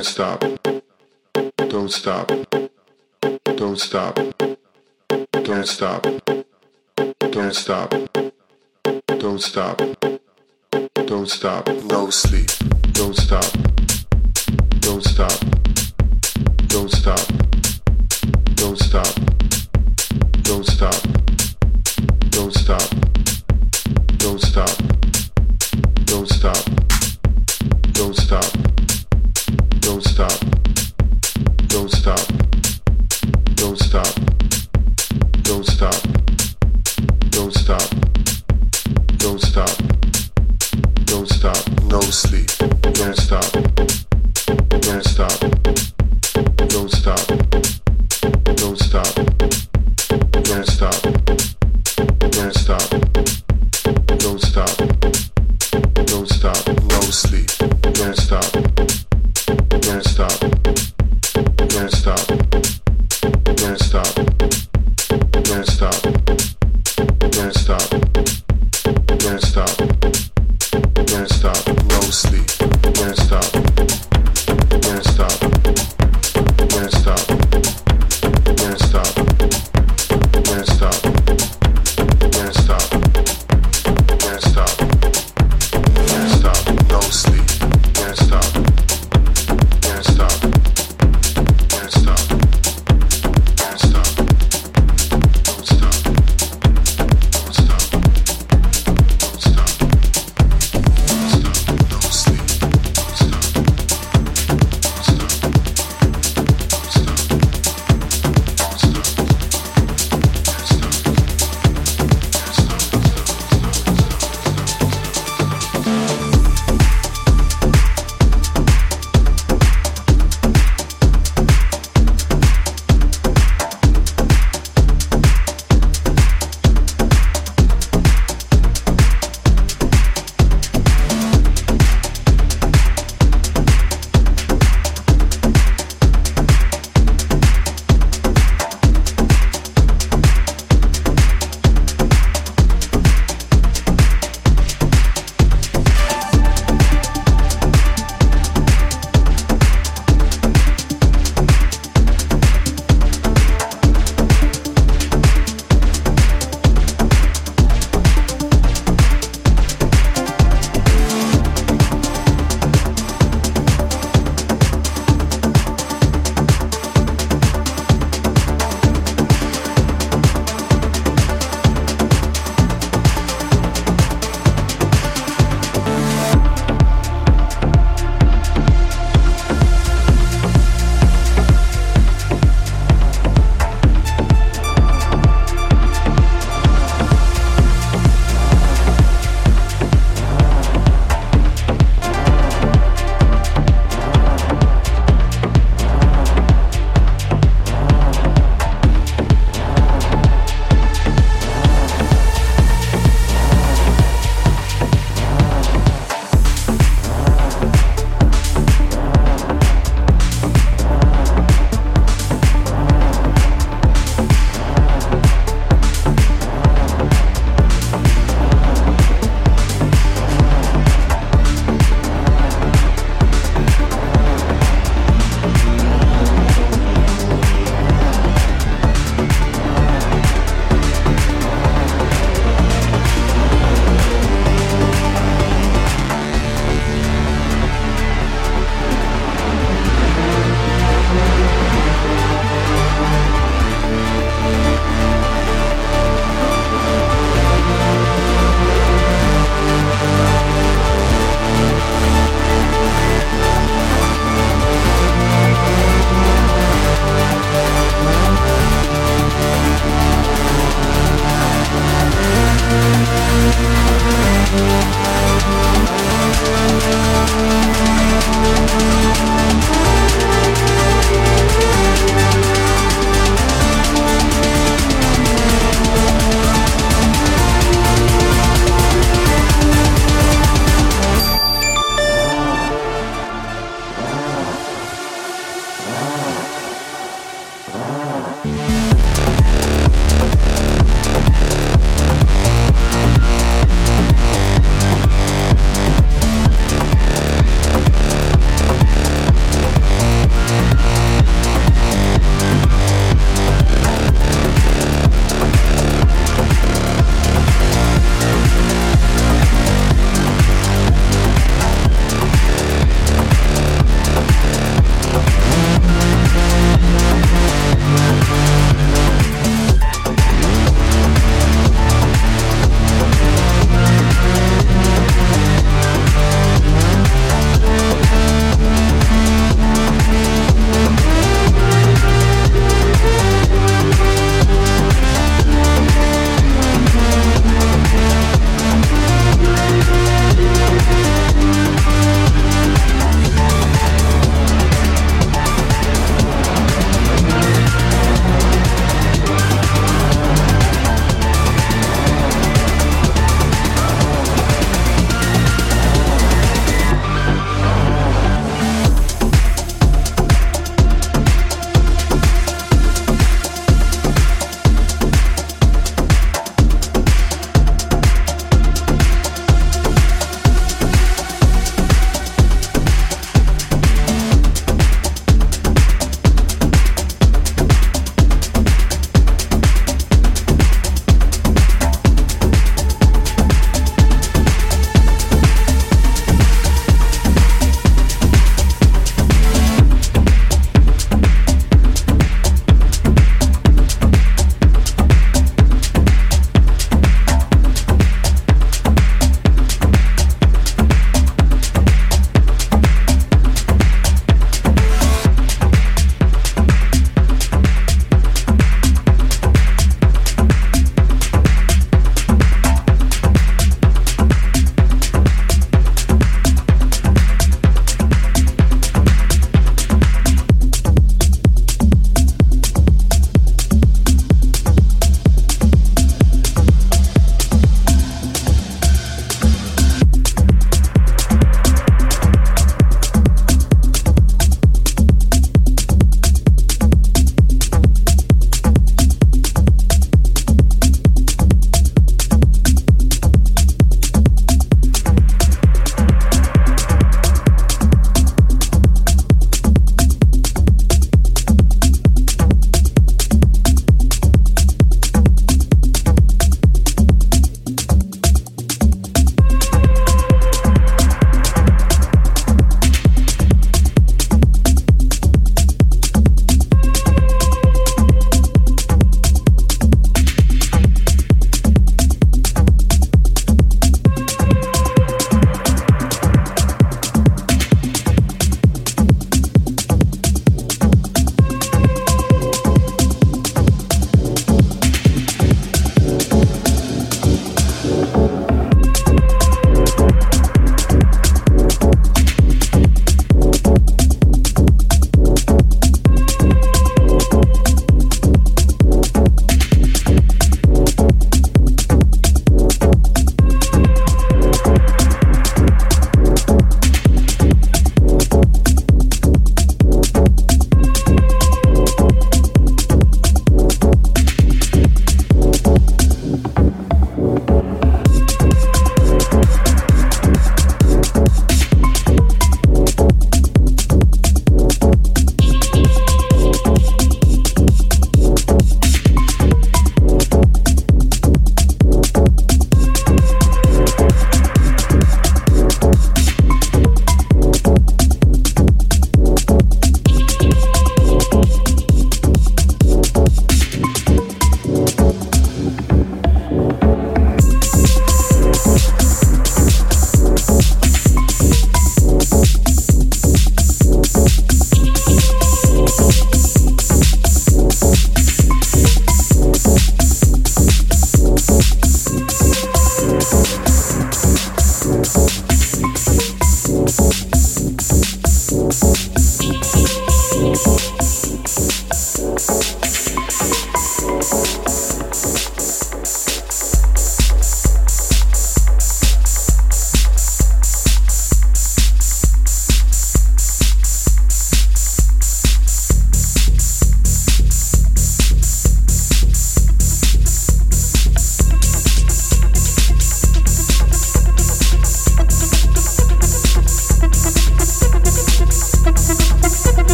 Don't stop. Don't stop. Don't stop. Don't stop. Don't stop. Don't stop. Don't stop. No sleep. Don't stop. Don't stop. Don't stop. Don't stop. Don't stop.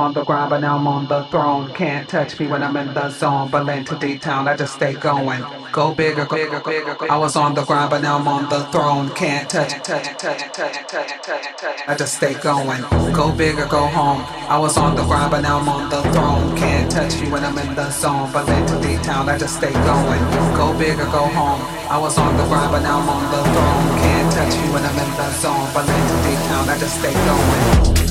On the ground, but now I'm on the throne. Can't touch me when I'm in the zone. Berlin to D-Town, I just stay going. Go bigger, go bigger, go bigger. I was on the ground, but now I'm on the throne. Can't touch, touch, touch, touch, touch, touch. I just stay going. Go bigger, go home. I was on the ground, but now I'm on the throne. Can't touch me when I'm in the zone. Berlin to D-Town, I just stay going. Go bigger, go home. I was on the ground, but now I'm on the throne. Can't touch me when I'm in the zone. Berlin to D-Town, I just stay going.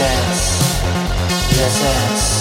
Let's dance.